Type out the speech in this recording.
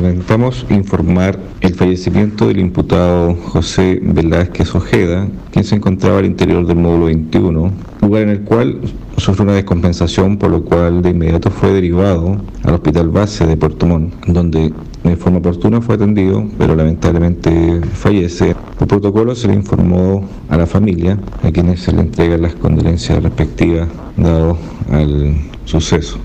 Lamentamos informar el fallecimiento del imputado José Velázquez Ojeda, quien se encontraba al interior del módulo 21, lugar en el cual sufrió una descompensación, por lo cual de inmediato fue derivado al hospital base de Puerto Montt, donde de forma oportuna fue atendido, pero lamentablemente fallece. Por protocolo se le informó a la familia, a quienes se le entregan las condolencias respectivas dado al suceso.